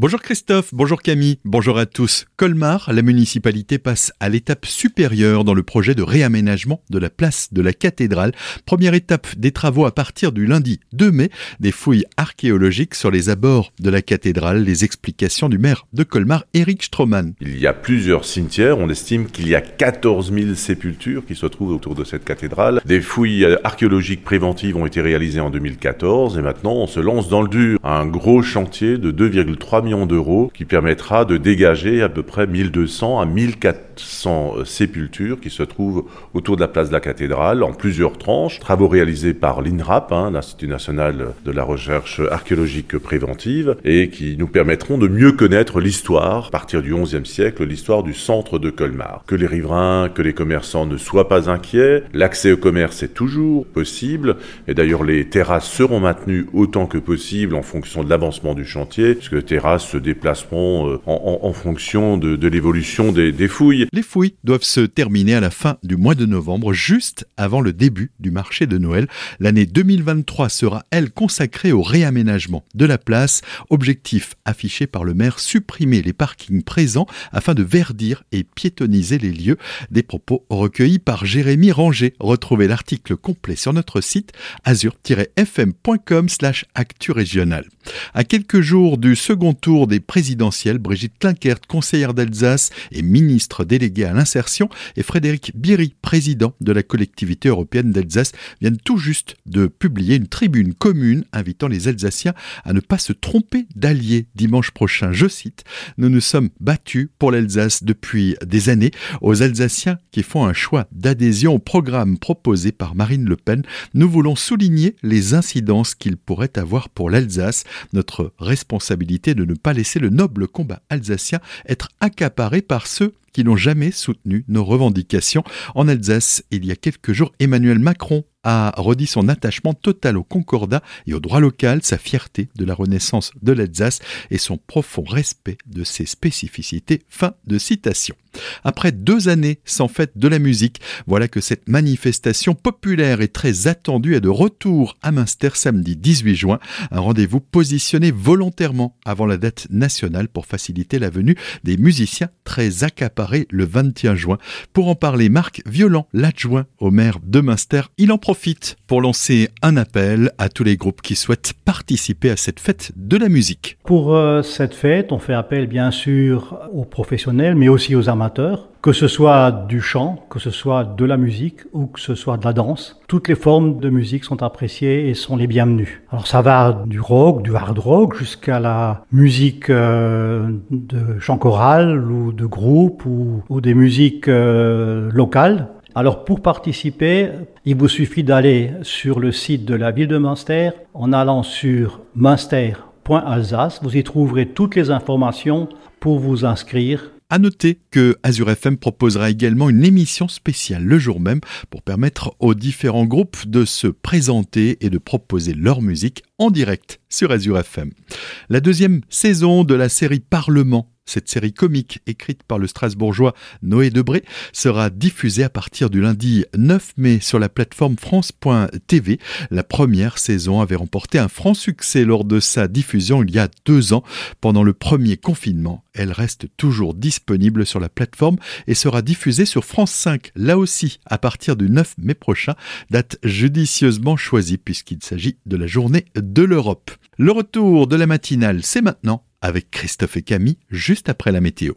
Bonjour Christophe, bonjour Camille, bonjour à tous. Colmar, la municipalité passe à l'étape supérieure dans le projet de réaménagement de la place de la cathédrale. Première étape des travaux à partir du lundi 2 mai, des fouilles archéologiques sur les abords de la cathédrale, les explications du maire de Colmar, Eric Stroman. Il y a plusieurs cimetières, on estime qu'il y a 14 000 sépultures qui se trouvent autour de cette cathédrale. Des fouilles archéologiques préventives ont été réalisées en 2014 et maintenant on se lance dans le dur. Un gros chantier de 2,3 millions d'euros qui permettra de dégager à peu près 1200 à 1400 euh, sépultures qui se trouvent autour de la place de la cathédrale en plusieurs tranches. Travaux réalisés par l'INRAP, hein, l'Institut national de la recherche archéologique préventive, et qui nous permettront de mieux connaître l'histoire, à partir du XIe siècle, l'histoire du centre de Colmar. Que les riverains, que les commerçants ne soient pas inquiets, l'accès au commerce est toujours possible, et d'ailleurs les terrasses seront maintenues autant que possible en fonction de l'avancement du chantier, puisque les terrasses se déplaceront euh, en, fonction de, l'évolution des, fouilles. Les fouilles doivent se terminer à la fin du mois de novembre, juste avant le début du marché de Noël. L'année 2023 sera, elle, consacrée au réaménagement de la place. Objectif affiché par le maire, supprimer les parkings présents afin de verdir et piétoniser les lieux. Des propos recueillis par Jérémy Ranger. Retrouvez l'article complet sur notre site azur-fm.com slash actu régional. À quelques jours du second tour des présidentielles, Brigitte Klinkert, conseillère d'Alsace et ministre déléguée à l'insertion, et Frédéric Biry, président de la collectivité européenne d'Alsace, viennent tout juste de publier une tribune commune invitant les Alsaciens à ne pas se tromper d'alliés dimanche prochain. Je cite, Nous nous sommes battus pour l'Alsace depuis des années. Aux Alsaciens qui font un choix d'adhésion au programme proposé par Marine Le Pen, nous voulons souligner les incidences qu'il pourrait avoir pour l'Alsace, notre responsabilité de ne pas laisser le noble combat alsacien être accaparé par ceux qui n'ont jamais soutenu nos revendications. En Alsace, il y a quelques jours, Emmanuel Macron a redit son attachement total au concordat et au droit local, sa fierté de la renaissance de l'Alsace et son profond respect de ses spécificités. Fin de citation. Après deux années sans fête de la musique, voilà que cette manifestation populaire et très attendue est de retour à Münster samedi 18 juin, un rendez-vous positionné volontairement avant la date nationale pour faciliter la venue des musiciens très accaparés le 21 juin. Pour en parler, Marc Violent, l'adjoint au maire de Münster, il en profite pour lancer un appel à tous les groupes qui souhaitent participer à cette fête de la musique. Pour euh, cette fête, on fait appel bien sûr aux professionnels, mais aussi aux amateurs, que ce soit du chant, que ce soit de la musique ou que ce soit de la danse. Toutes les formes de musique sont appréciées et sont les bienvenues. Alors ça va du rock, du hard rock, jusqu'à la musique euh, de chant choral ou de groupe ou, des musiques euh, locales. Alors pour participer, il vous suffit d'aller sur le site de la ville de Münster en allant sur münster.alsace. Vous y trouverez toutes les informations pour vous inscrire. À noter que Azure FM proposera également une émission spéciale le jour même pour permettre aux différents groupes de se présenter et de proposer leur musique en direct sur Azure FM. La deuxième saison de la série Parlement cette série comique écrite par le Strasbourgeois Noé Debré sera diffusée à partir du lundi 9 mai sur la plateforme France.tv. La première saison avait remporté un franc succès lors de sa diffusion il y a deux ans. Pendant le premier confinement, elle reste toujours disponible sur la plateforme et sera diffusée sur France 5, là aussi à partir du 9 mai prochain, date judicieusement choisie puisqu'il s'agit de la journée de l'Europe. Le retour de la matinale, c'est maintenant avec Christophe et Camille juste après la météo.